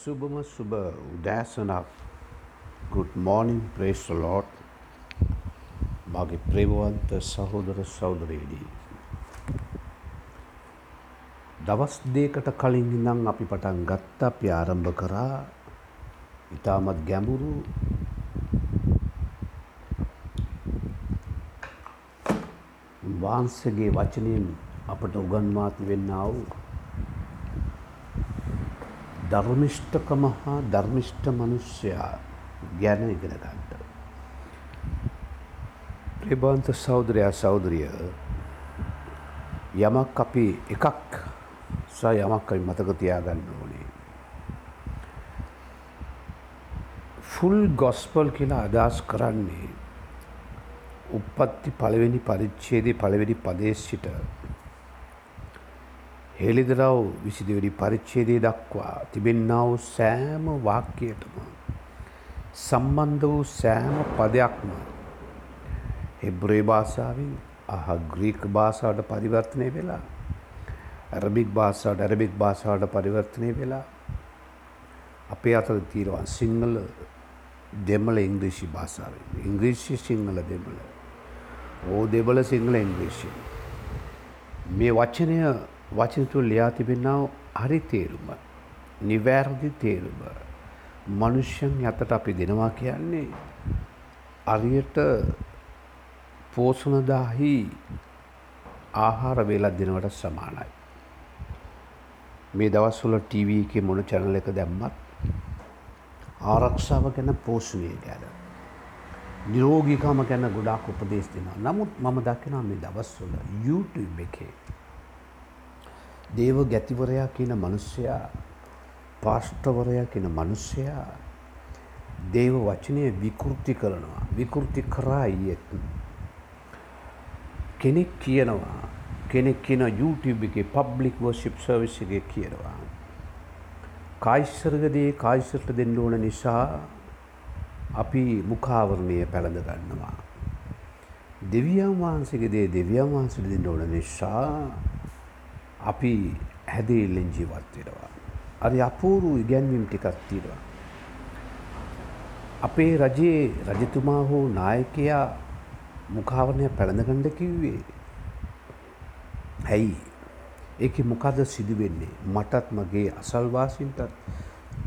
සුබම සුබ උදෑසනක් good මෝනිින් praise ලෝට් මගේ ප්‍රේමවන්ත සහෝදර සෞදරයේදී. දවස් දේකට කලින් ඉඳං අපි පටන් ගත්ත අපි ආරම්භ කරා ඉතාමත් ගැඹුරු වහන්සගේ වචනයෙන් අපට උගන්වාති වෙන්න වූ ධර්මිෂ්ඨකම හා ධර්මිෂ්ඨ මනුෂ්‍යයා ගැන ඉගෙන ගන්නට. ප්‍රබන්ත සෞදරයා සෞදරිය යමක් අපි එකක් ස යමක් අපි මතක තියාගන්න ඕනේ. ෆුල් ගොස්පල් කියලා අදහස් කරන්නේ උපත්ති පළවෙනි පරිච්ඡේදයේ පළවෙනි පදයේ සිට හෙළිදරව් විසිදවෙනි පරිච්ඡේදය දක්වා තිබෙන්නා වූ සෑම වාක්‍යයටම සම්බන්ධ වූ සෑම පදයක්ම හෙබ්‍රේ භාෂාවෙන් අහ ග්‍රීක භාෂාවට පරිවර්තනය වෙලා ඇරබික් භාෂාවට ඇරබික් භාෂාවට පරිවර්තනය වෙලා අපේ අතර තියෙනවා සිංහල දෙමළ ඉංග්‍රීසි භාෂාවෙන්. ඉංග්‍රීසි සිංහල දෙමළ. ඕ දෙබල සිංහල ඉංග්‍රීසි. මේ වචනය වචන තුළ ලියා තිබෙනාව හරි තේරුම නිවැරදි තේරුම මනුෂ්‍යන් යතට අපි දෙනවා කියන්නේ අරියට පෝසනදාහි ආහාර වේලක් දෙනවට සමානයි. මේ දවස්වල ටීවී එකේ මොන චැනල් එක දැම්මත් ආරක්ෂාව ගැන පෝෂණය ගැන නිරෝගීකම ගැන ගොඩාක් උපදේශ දෙනවා. නමුත් මම දකිනවා මේ දවස්වල YouTube එකේ දේව ගැතිවරයා කියන මනුෂ්‍යයා පාෂ්ටවරයා කියන මනුෂ්‍යයා දේව වචනය විකෘති කරනවා විකෘති කරා ඊයෙත්. කෙනෙක් කියනවා කෙනෙක් කියන YouTube එකේ පබ්ලික් වර්ෂිප් සර්විස් එකේ කියනවා කායිස්සර්ගදේ කායිස්සර්ට දෙන්න ඕන නිසා අපි මුඛාවරණය පැළඳ ගන්නවා. දෙවියන් වහන්සේගේ දේ දෙවියන් වහන්සේට දෙන්න ඕන නිසා අපි හැදේල්ලෙන් ජීවත් වෙනවා. අර අපූරු ඉගැන්වීම් ටිකක් තියෙනවා. අපේ රජයේ රජතුමා හෝ නායකයා මුඛාවරණය පැළඳගන්න කිව්වේ. ඇයි? ඒකේ මොකද සිදුවෙන්නේ? මටත් මගේ අසල්වාසීන්ටත්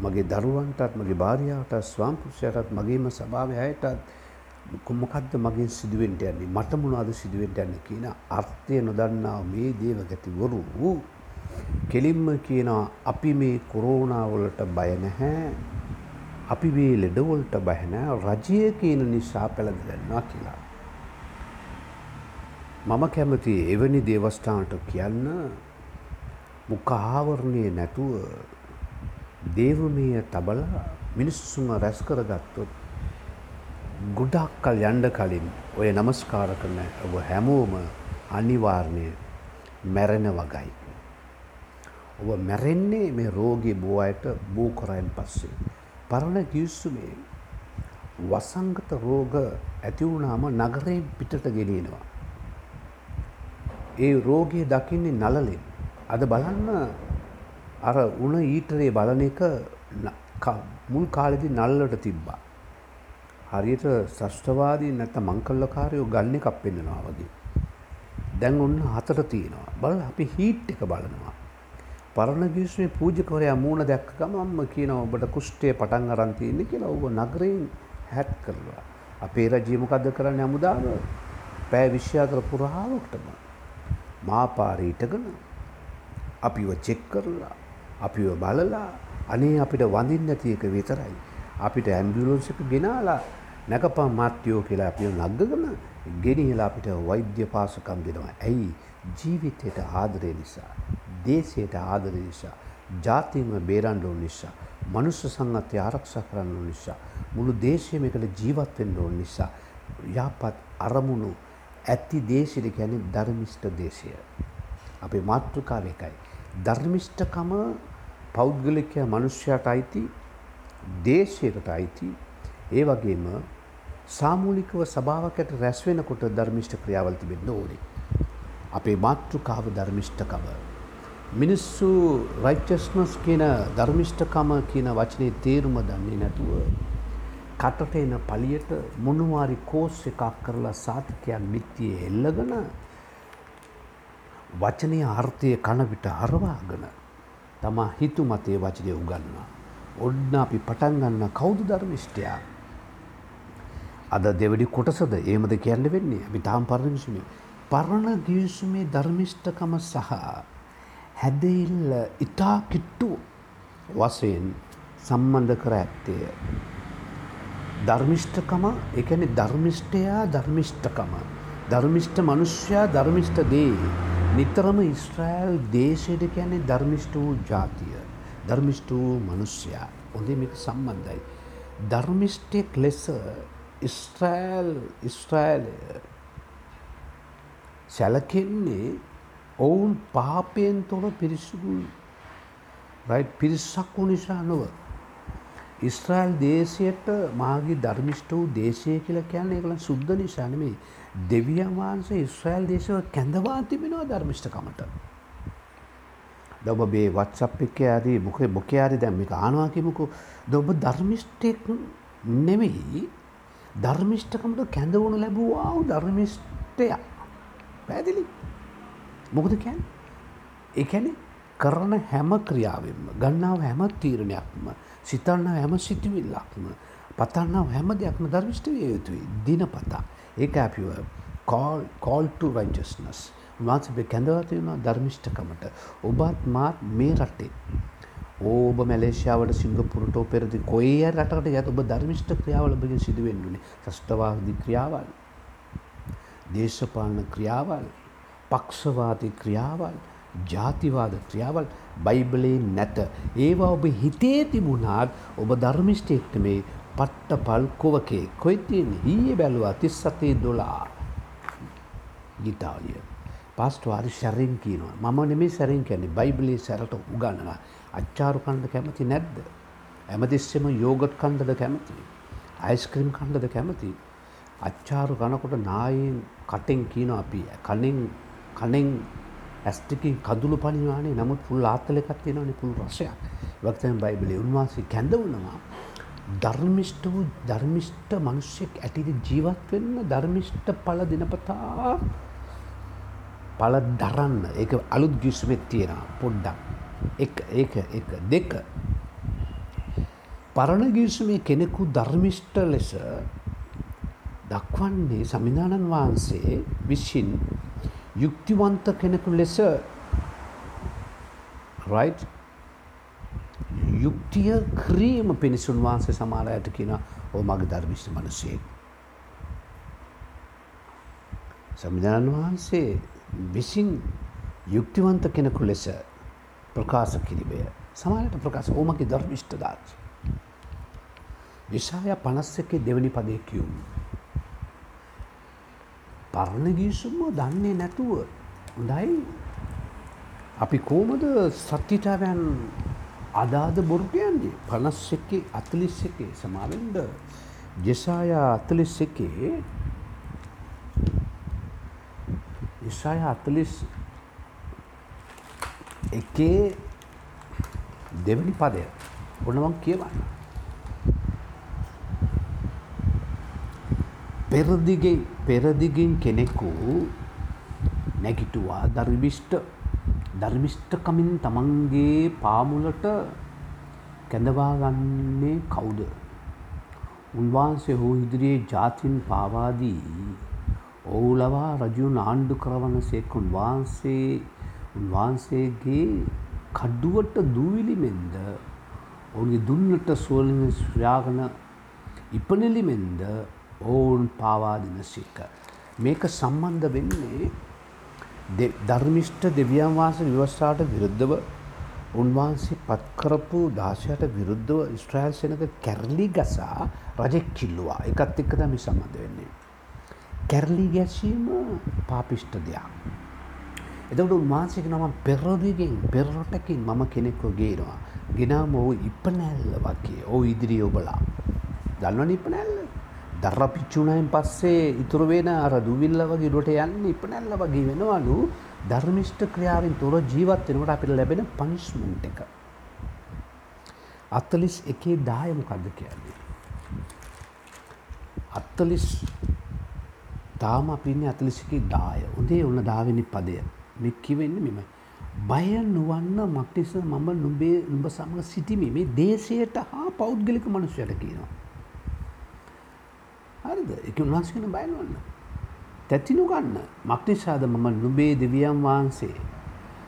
මගේ දරුවන්ටත් මගේ භාර්යාවටත් ස්වාමිපුරුෂයාටත් මගේම සභාවේ අයටත් මොකක්ද මගෙන් සිදුවෙන්ට යන්නේ? මට මොනවද සිදුවෙන්ට යන්නේ කියන අර්ථය නොදන්නා මේ දේවගතිවරු කෙලින්ම කියනවා අපි මේ කොරෝනා වලට බය නැහැ. අපි මේ ලෙඩවලට බය නැහැ. රජය කියන නිසා පෙළදෙනවා කියලා. මම කැමති එවැනි දේවස්ථානට කියන්න. මුඛ ආවරණය නැතුව දේවමය තබලා මිනිස්සුන්ව රැස් කරගත්තොත් ගොඩක් කල් යන්න කලින් ඔය නමස්කාර කරන ඔබ හැමෝම අනිවාර්ණය මැරෙන වගයි. ඔබ මැරෙන්නේ මේ රෝගී බෝ අයට බෝ කරයන් පස්සේ. පරණ කිවස්සුමේ වසංගත රෝග ඇතිවුණාම නගරයෙන් පිටට ගෙනියනවා. ඒ රෝගය දකින්නේ නලලෙන්. අද බලන්න අර උන ඊටරේ බලන එක මුල් කාලෙදි නල්ලට තිබ්බා. හරියට ශෂ්ටවාදී නැත්නම් මංකල්ලකාරයෝ ගන්න එකක් පෙන්වනවා වගේ. දැන් ඔන්න හතර තියෙනවා. බලලා අපි හීට් එක බලනවා. පරණ ගිවිසුමේ පූජකවරයා මූණ දැක්ක ගමන්ම කියනවා ඔබට කුෂ්ඨය පටන් අරන් තියෙන්නේ කියලා. ඔබ නගරයෙන් හැට් කරලා. අපේ රජය මොකද්ද කරන්නේ අමුදාම? පෑ 24 පුරාවටම මාපාරේ ඉටගෙන අපිව චෙක් කරලා අපිව බලලා අනේ අපිට වඳින්න නැති එක විතරයි. අපිට ඇම්බියුලන්ස් එක ගෙනාලා නැකපා මාත්‍යෝ කියලා අපි නග්ගගම ගෙනියලා අපිට වෛද්‍ය පාසකම් දෙනවා. ඇයි? ජීවිතයට ආදරය නිසා, දේශයට ආදරය නිසා, ජාතියම බේරන්න ඕන නිසා, මනුෂ්‍ය සංගතය ආරක්ෂා කරන්න ඕන නිසා, මුළු දේශයම එකට ජීවත් වෙන්න ඕන නිසා, යහපත් අරමුණු ඇති දේශය කියන්නේ ධර්මිෂ්ඨ දේශය. අපේ මාතෘකාව එකයි. ධර්මිෂ්ඨකම පෞද්ගලිකය මනුෂ්‍යයට අයිති දේශයකට අයිති ඒ වගේම සාමූලිකව සභාවකට රැස් වෙනකොට ධර්මිෂ්ඨ ක්‍රියාවල් තිබෙන්න ඕනේ. අපේ මාතෘකාව ධර්මිෂ්ඨකම. මිනිස්සු රයිචස්නස් කියන ධර්මිෂ්ඨකම කියන වචනේ තේරුම දන්නේ නැතුව කටට එන පලියට මොනවාරි කෝස් එකක් කරලා සාතිකයන් මිත්තියේ එල්ලගෙන වචනය අර්ථය කනවිට අරවාගෙන තමා හිතු මතේ වචනය උගන්නවා. ඔන්න අපි පටන් ගන්න කෞුදු ධර්මිෂ්ටයා. අද දෙවැඩි කොටසද ඒමද කියන්න වෙන්නේ අපි තාම් පරණවිසුමේ. පරණ ගිවිසුමේ ධර්මිෂ්ඨකම සහ හැදෙල්ල ඉතා කිට්ටු වසයෙන් සම්බන්ධ කර ඇත්තේ. ධර්මිෂ්ඨකම එකන ධර්මිෂ්ඨයා ධර්මිෂ්ඨකම. ධර්මිෂ්ඨ මනුෂ්‍යයා ධර්මිෂ්ඨ දේ. නිතරම ඉස්ට්‍රෑල් දේශයට කියන්නේ ධර්මිෂ්ට වූ ජාතිය. ධර්මිෂ්ට වූ මනුෂ්‍යයා හොඳේ මේක සම්බන්ධයි. ධර්මිෂ්ටෙක් ලෙස ඉස්ට්‍රෑල් ඉස්ට්‍රෑලය සැලකෙන්නේ ඔවුන් පාපයෙන් තොර පිරිසුදු පිරිසක් වූ නිසා නොව. ඉස්ත්‍රයිල් දේශයට මාගේ ධර්මිෂ්ට වූ දේශය කියල කියන්නේ එකල සුද්ද නිසානමේ දෙවියන් වහන්සේ ඉස්්‍රයිල් දේශව කැඳවා තිබෙනවා ධර්මිෂ්ඨකමට. දොබ බේ වත්සප් එක ආදී මොක මොකයාරි දැම්මික ආනවාකිමකු දොබ ධර්මිෂ්ටෙක් නෙමෙයි. ධර්මිෂ්ඨකමට කැඳවුණු ලැබූවාව ධර්මිෂ්ටය පැදිලි මොකද කැන් එකැන කරන හැම ක්‍රියාවෙන්ම ගන්නාව හැම තීරණයක්ම සිතන්න හැම සිතිවිල්ලක්ම පතන්නාව හැම දෙයක්ම ධර්මිෂ්ට විය යුතුයි. දිනපතා. ඒක අපිව කෝල්ට රයිජස්නස් උන්වහන්සේ කැඳවතියෙන ධර්මිෂ්ඨකමට. ඔබත් මාත් මේ රටේ ඕබ මැලේෂයාවට සිංගපුරටෝ පෙරදි කොයි රටකට යත් ඔබ ධර්මිෂ්ට ක්‍රියාවල ඔබගේ සිදුවෙන්නුනේ. ශ්‍රෂ්ටවාදී ක්‍රියාවල්. දේශපාලන ක්‍රියාවල්. පක්ෂවාදී ක්‍රියාවල්. ජාතිවාද ක්‍රියාවල්. බයිබලේ නැත. ඒවා ඔබ හිතේ තිබුණාත් ඔබ ධර්මිෂ්ටයෙක්ට මේ පට්ට පල්කොවකේ කොයිතියෙන් ඊයේ බැලුවා තිස් සතේ දොලා. ගිතාලිය පස්ටවාරි සැරෙන් කියනවා මම නෙමේ සැරෙන් කැනෙ බයිබලේ සැරට උගන්නලා අච්චාරු කණ්ඩ කැමති නැද්ද. ඇමතිස්සෙම යෝගට් කණ්ඩද කැමති. අයිස්ක්‍රීම් කණ්ඩද කැමති. අච්චාරු කනකොට නායෙන් කටෙන් කියන අපි කනෙන් කනෙන් ඇස්ටිකින් කදුළු පනිවානේ නමුත් පුල් ආත්තල එකක් තියෙනවනේ පුල් රසයක්. වක්තම බයිබලේ උන්වහන්සේ කැඳවුණවා. ධර්මිෂ්ට වූ ධර්මිෂ්ට මනුෂ්‍යෙක් ඇටිට ජීවත් වෙන්න ධර්මිෂ්ට පල දිනපතා පල දරන්න. ඒක අලුත් ගිස්මෙත් තියෙන පොඩ්ඩක්. එක ඒක එක දෙක. පරණ ගිවිසුමේ කෙනෙකු ධර්මිෂ්ට ලෙස දක්වන්නේ සමිධානන් වහන්සේ විසින් යුක්තිවන්ත කෙනෙකු ලෙස රයි් යුක්තිය ක්‍රීම පිණිසුන් වහන්සේ සමාරයට කියන ඕ මග ධර්මිෂ්ට මනසේ. සමිධානන් වහන්සේ විසින් යුක්තිවන්ත කෙනෙකු ලෙස ප්‍රකාශ කිරිබය සමාලට ප්‍රකාශ ඕමගේ ධර්මිෂ්ටදාච. විශාය පනස් එකේ දෙවනි පදය කියවුම්. පරණ ගීසුම්ම දන්නේ නැතුව හොඳයි අපි කෝමද සත්‍යතාවයන් අදාද බොරු කියන්නේ පනස් එකේ අතලිස් එකේ සමාවෙන්ඩ ජෙසායා අතලිස් එකේ ඉසාය අතලිස් එකේ දෙවැනි පදය ඔන්නමං කියවන්න. පෙරදිගෙන් පෙරදිගෙන් කෙනෙකු නැගිටුවා දර්විෂ්ට ධර්මිෂ්ඨකමින් තමන්ගේ පාමුලට කැඳවාගන්නේ කවුද. උන්වහන්සේ හෝ ඉදිරියේ ජාතින් පාවාදී ඔවුලවා රජුන් ආණ්ඩු කරවන සෙකුන් වහන්සේ උන්වහන්සේගේ කඩුවට දූවිලිමෙන්ද ඔවුන්ගේ දුන්නට සුවලින් ශ්‍රාගන ඉපනෙලිමෙන්ද ඔවුන් පාවාදින සික. මේක සම්බන්ධ වෙන්නේ ධර්මිෂ්ට දෙවියන් වහන්ස විවස්සාට විරුද්ධව උන්වහන්සේ පත්කරපු දාශයට විරුද්ධව ස්ට්‍රයිල් සෙනක කැරලි ගසා රජෙක් කිල්ලවා එකත් එක්ක තමි සම්බන්ධ වෙන්නේ. කැරලි ගැසීම පාපිෂ්ට දෙයක්. එතකට උන්වහන්සේක නම පෙරදිගෙන් පෙරරොටකින් මම කෙනෙක්ව ගේනවා. ගෙනාම ඔහු ඉපනැල්ල වගේ ඕ ඉදිරි ඔබලා. දන්නවන ඉපනැල්ල දර පිච්චුණයෙන් පස්සේ ඉතුරු වෙන අර දුවිල්ල වගේ ඩොට යන්න ඉපනැල්ල වගේ වෙනවලු ධර්මිෂ්ට ක්‍රියාවෙන් තොර ජීවත් වෙනකට අපිට ලැබෙන පනිස්මන්ට් එක. අත්තලිස් එකේ දාය මොකක්ද කියන්නේ. අත්තලිස් තාම අපින්නේ අතලිසිකි දාය උදේ ඔන්න දාවෙනි පදය. මෙ කිවෙන්න මෙම. බය නුවන්න මක්ටිස මම නුබේ උඹ සමඟ සිටිමි. මේ දේශයට හා පෞද්ගලික මනුෂ්‍යයට කියනවා. හරිද? එක උන්වහන්සගෙන බයන්වන්න. තැතිනු ගන්න. මක්නිසාද මම නුබේ දෙවියන් වහන්සේ.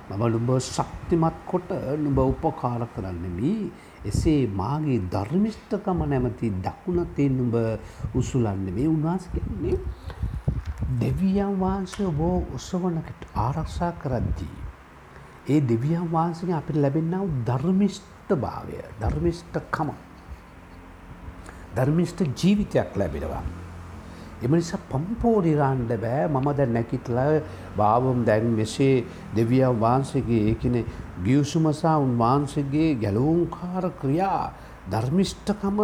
මම නුඹ ශක්තිමත් කොට නුඹ උපකාර කරන්නෙමී එසේ මාගේ ධර්මිෂ්ඨකම නැමති දකුණතේ නුඹ උසුලන්න. මේ උන්වහස කියන්නේ දෙවියන් වහන්සේ ඔබෝ ඔසවනකට ආරක්ෂා කරද්දී. ඒ දෙවියන් වහන්සේ අපිට ලැබෙන්නාව ධර්මිෂ්ඨ භාවය ධර්මිෂ්ඨකම ධර්මිෂ්ඨ ජීවිතයක් ලැබෙනවා. එම නිසා පම්පෝඩිරාන්ඩ බෑ මම දැන් නැකිටල භාවම් දැන් මෙසේ දෙවියන් වහන්සේගේ ඒකන ගියවසුමසා උන්වහන්සේගේ ගැලවුම්කාර ක්‍රියා ධර්මිෂ්ඨකම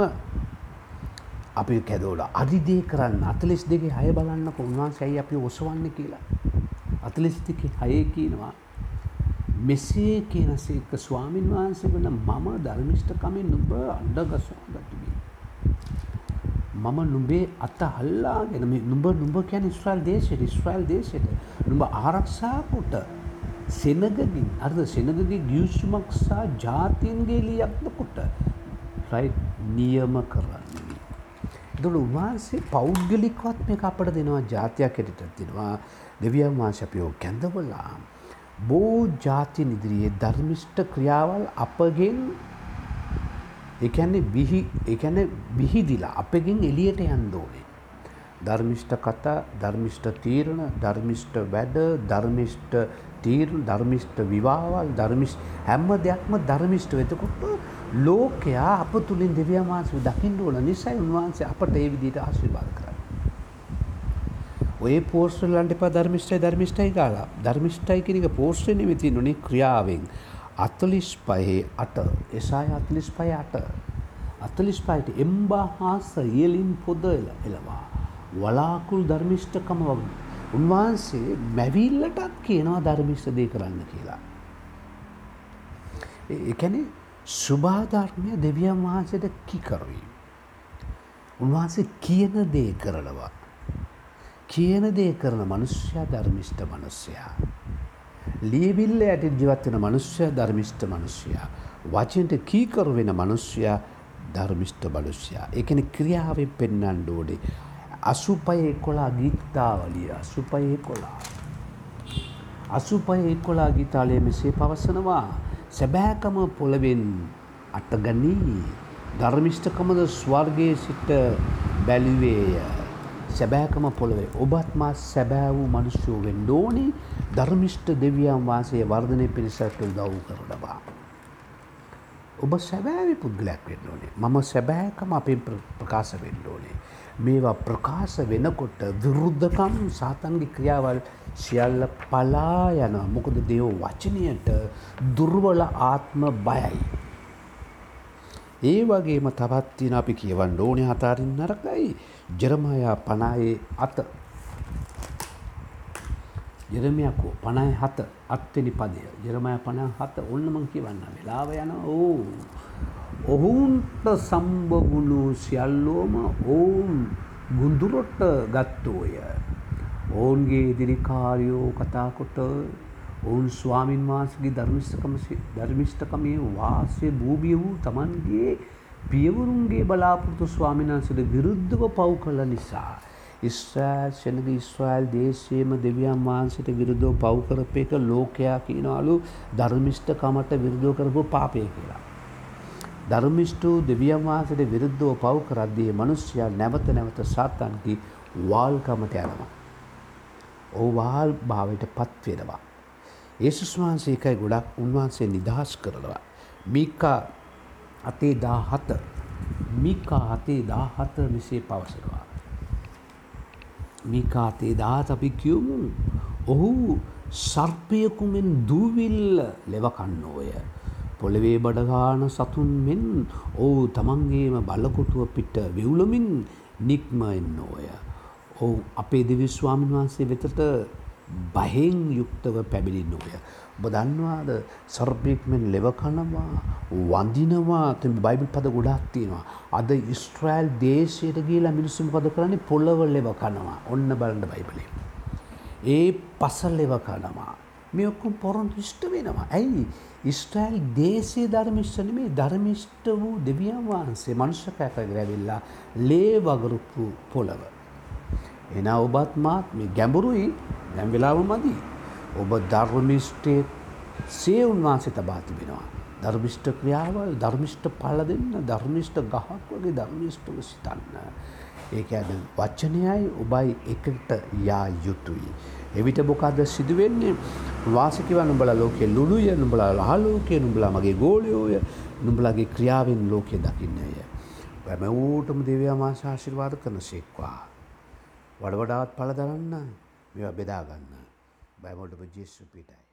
අපි කැදෝල අධිදේ කරන්න අතලෙස් දෙගේ හය බලන්න උන්වහන්සැයි අපි ඔසවන්න කියලා. අතලෙස් දෙක හයේ කියනවා. මෙසේ කියනසේක ස්වාමීන් වහන්සේ වන මම ධර්මිෂ්ඨකමෙන් නුබ අන්ඩගස්වා ගතිබී. මම නුබේ අත හල්ලාගෙන නුඹ නුඹ කැන ස්්‍රල් දේශයට ස්්‍රයිල් දේශයට නුඹ ආරක්ෂාකොට සෙනගගින් අර්ද සෙනගගේ ගියුෂුමක් සා ජාතියන්ගේ ලියක්ද කොට රයි නියම කරන්න. දුළු උන්වහන්සේ පෞද්ගලිකවත් මේ අපට දෙනවා ජාතියක් එටට තිෙනවා දෙවියන් වහන්ශපයෝ කැඳවලා. බෝ ජාති නිදිරියේ ධර්මිෂ්ට ක්‍රියාවල් අපගෙන් එකන්නේ එකන බිහිදිලා අපගෙන් එලියට යන්දෝනේ. ධර්මිෂ්ට කතා ධර්මිෂ්ට තීරණ ධර්මිෂ්ට වැඩ ධර්මිෂ්ට තීරණ ධර්මිෂ්ට විවාවල් ධර්මිෂ් හැම්ම දෙයක්ම ධර්මිෂ්ට වෙතකොට ලෝකයා අප තුළින් දෙවියන් වහන්සේ දකින්න ඕන නිසයි උන්වහන්සේ අපට ඒ විදිහට ආශිර්වාද කරන්නේ. ඔය පෝස්ට් වලට එපා ධර්මිෂ්ඨයි ධර්මිෂ්ඨයි කාලා. ධර්මිෂ්ඨයි කියන එක පෝස්ට් නෙමෙයි තියෙන්නේ ක්‍රියාවෙන්. 45 8 එසාය 45 8 45ට එම්බාහාස ඉයලින් පොද එලවා. වලාකුල් ධර්මිෂ්ඨකම වගේ. උන්වහන්සේ මැවිල්ලටත් කියනවා ධර්මිෂ්ඨ දේ කරන්න කියලා. ඒ කියන්නේ සුභාධර්මය දෙවියන් වහන්සට කිකරුයි. උන්වහන්සේ කියන දේ කරනවා. කියන දේ කරන මනුෂ්‍යයා ධර්මිෂ්ට මනුස්්‍යයා. ලියවිල්ල ඇයට ජීවත්වෙන මනුෂ්‍ය ධර්මිෂ්ට මනුෂ්‍යයා. වචනට කීකරු වෙන මනුෂ්‍යයා ධර්මිෂ්ට බලුෂ්‍යයා. එකන ක්‍රියාවෙන් පෙන්නන් ඩෝඩේ. අසුපය කොලා ගීත්තාවලිය අසුපයේ කොලා. අසුපය කොලා ගීතාලය මෙසේ පවසනවා. සැබෑකම පොළවෙන් අටගනී ධර්මිෂ්ඨකමද ස්වර්ගයේ සිට බැලිවේය සැබෑකම පොළවේ ඔබත් මා සැබෑ වූ මනුෂ්‍යෝ වෙන්න ඕනේ ධර්මිෂ්ඨ දෙවියන් වහන්සේ වර්ධනය පිණිසට උදව් කරනවා. ඔබ සැබෑවි පුද්ගලයක් වෙන්න ඕනේ. මම සැබෑකම අපෙන් ප්‍රකාශ වෙන්න ඕනේ. මේවා ප්‍රකාශ වෙනකොට විරුද්ධකම් සාතන්ගේ ක්‍රියාවල් සියල්ල පලා යන මොකද දෙව වචනයට දුර්වල ආත්ම බයයි. ඒ වගේම තවත්තින අපි කියවන් ඕනය හතාරින් නරකයි. ජරමයා පනායේ අත. ජෙරමයකෝ පණයි හත අත්වෙනි පදය. ජෙරමය පණ හත. ඔන්නමං කියවන්න. වෙලාව යන ඕ ඔහුන්ට සම්බවුණු සියල්ලෝම ඔවුන් ගුඳුරොට්ට ගත්තෝය. ඔවුන්ගේ ඉදිරිකාරයෝ කතාකොට ඔවුන් ස්වාමින් වහන්සගේ ධර්මිෂ්ඨකම ධර්මිෂ්ඨකමේ වාසය භූමිය වූ තමන්ගේ පියවරුන්ගේ බලාපොරොත්තු ස්වාමිනාන්සට විරුද්ධව පව් කළ නිසා. ඉස්්‍රෑල් සෙනග ඉස්්‍රයිල් දේශයම දෙවියන් වහන්සට විරුද්ධෝ පව්කරප එක ලෝකයා කියනවලු ධර්මිෂ්ඨකමට විරුද්ධෝ කරපු පාපය කියලා. ධර්මිෂ්ටූ දෙවියන් වහන්සට විරුද්ධව පව් කරද්දී මනුෂ්‍යයා නැවත නැවත සාතන්ගේ වාල්කමට යනවා. ඕ වාල් භාවයට පත්වෙනවා. ඒසුස් වහන්සේ එකයි ගොඩක් උන්වහන්සේ නිදහස් කරනවා. මිකා අතේ දා හත මිකා අතේ දා හත මෙසේ පවසනවා. මිකා අතේ දාත් අපි කියවමු ඔහු සර්පයකුමෙන් දූවිල්ල ලෙවකන්නෝය. පොළවේ බඩගාන සතුන් මෙන් ඔහු තමන්ගේම බලකොටුව පිට විවුලමින් නික්ම එන්න ඕය. ඔවු අපේ දෙවි ස්වාමීන් වහන්සේ වෙතට බහෙන් යුක්තව පැමිණින්න ඕය. ඔබ දන්නවාද සර්පයෙක්මෙන් ලෙව කනවා වඳිනවා තම බයිබල් පද ගොඩක් තියෙනවා. අද ඉස්ට්‍රෑල් දේශයට ගියලා මිනිස්සු මොකද කරන්නේ පොළව ලෙව කනවා. ඔන්න බලන්න බයිබලේ. ඒ පසල් ලෙව කනවා. මේ ඔක්කොම පොරොන්දු ඉෂ්ට වෙනවා. ඇයි? ඉස්ට්‍රෑල් දේශයේ ධර්මිෂ්ඨ නෙමේ ධර්මිෂ්ඨ වූ දෙවියන් වහන්සේ මනුෂ්‍යකයට ඇවිල්ලා ලේ වගරුපු පොළව. එන ඔබත් මාත් මේ ගැඹුරුයි දැන් වෙලාව මදි. ඔබ ධර්මිෂ්ඨයේ සේ උන්වහන්සේ තබා තිබෙනවා. ධර්මිෂ්ඨ ක්‍රියාවල් ධර්මිෂ්ඨ පල දෙන්න ධර්මිෂ්ඨ ගහක් වගේ ධර්මිෂ්ඨව සිතන්න. ඒක ඇද වචනයයි ඔබයි එකට යා යුතුයි. එවිට මොකද සිදුවෙන්නේ වාසිකව නුඹලා ලෝකෙ ලුණුය නුඹලා ලහලෝකය නුඹලා මගේ ගෝලයෝය නුඹලාගේ ක්‍රියාවෙන් ලෝකය දකින්නය. පැමවූටම දෙවයා මාශාශිර්වාද කරන සෙක්වා. වඩ වඩාත් පල දරන්න මෙවා බෙදාගන්න බැමොටම ජෙස්සු පිටයි හම්බවීම.